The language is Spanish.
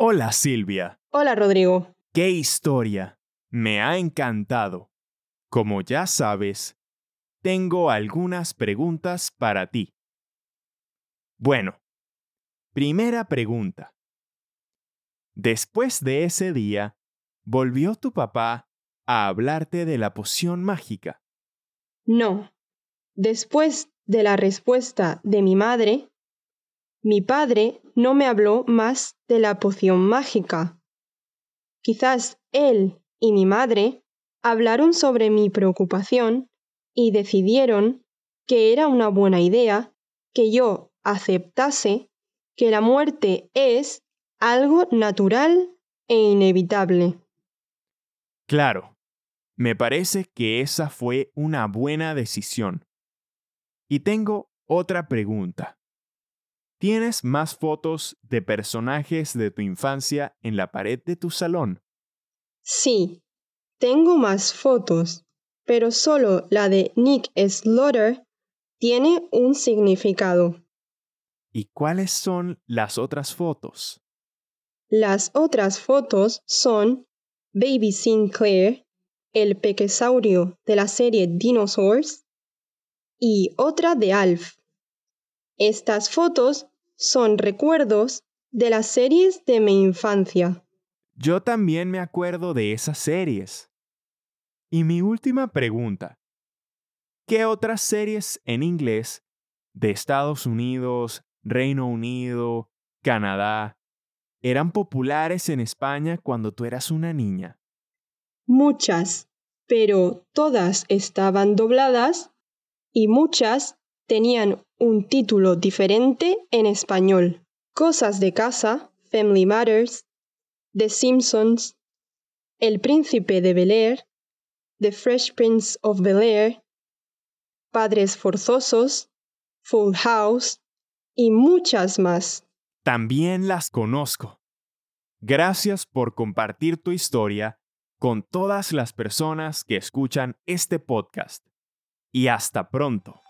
Hola Silvia. Hola Rodrigo. ¡Qué historia! Me ha encantado. Como ya sabes, tengo algunas preguntas para ti. Bueno, primera pregunta. Después de ese día, ¿volvió tu papá a hablarte de la poción mágica? No. Después de la respuesta de mi madre, mi padre no me habló más de la poción mágica. Quizás él y mi madre hablaron sobre mi preocupación y decidieron que era una buena idea que yo aceptase que la muerte es algo natural e inevitable. Claro, me parece que esa fue una buena decisión. Y tengo otra pregunta. ¿Tienes más fotos de personajes de tu infancia en la pared de tu salón? Sí, tengo más fotos, pero solo la de Nick Slaughter tiene un significado. ¿Y cuáles son las otras fotos? Las otras fotos son Baby Sinclair, el pequesaurio de la serie Dinosaurs, y otra de Alf. Estas fotos son recuerdos de las series de mi infancia. Yo también me acuerdo de esas series. Y mi última pregunta. ¿Qué otras series en inglés de Estados Unidos, Reino Unido, Canadá, eran populares en España cuando tú eras una niña? Muchas, pero todas estaban dobladas y muchas tenían un título diferente en español. Cosas de casa, Family Matters, The Simpsons, El Príncipe de Bel Air, The Fresh Prince of Bel Air, Padres Forzosos, Full House y muchas más. También las conozco. Gracias por compartir tu historia con todas las personas que escuchan este podcast. Y hasta pronto.